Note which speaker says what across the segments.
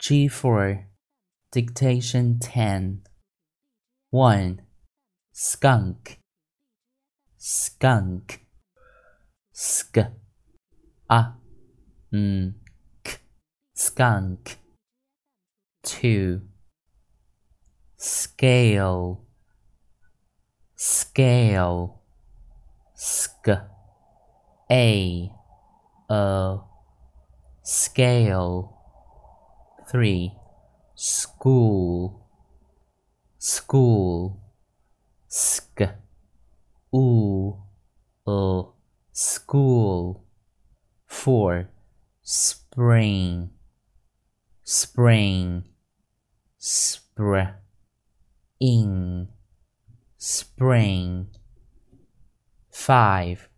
Speaker 1: G4 Dictation 10 1. Skunk. Skunk. Sk. A. N. K. Skunk. 2. Scale. Scale. Sk. A. A. Scale 3. School, school, sk, oo, school. 4. Spring, spring, spr, in, spring. 5.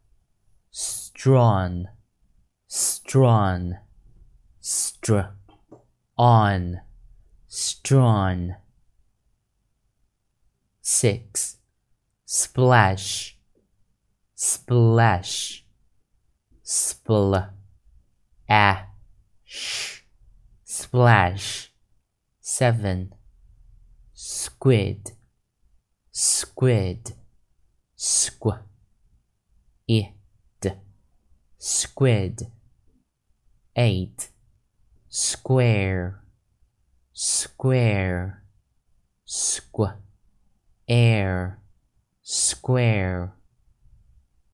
Speaker 1: Strong, strong, str on, strong. 6. Splash, splash, spl, a, sh, splash. 7. Squid, squid, squ, it, squid. 8 square, square, squ, air, square.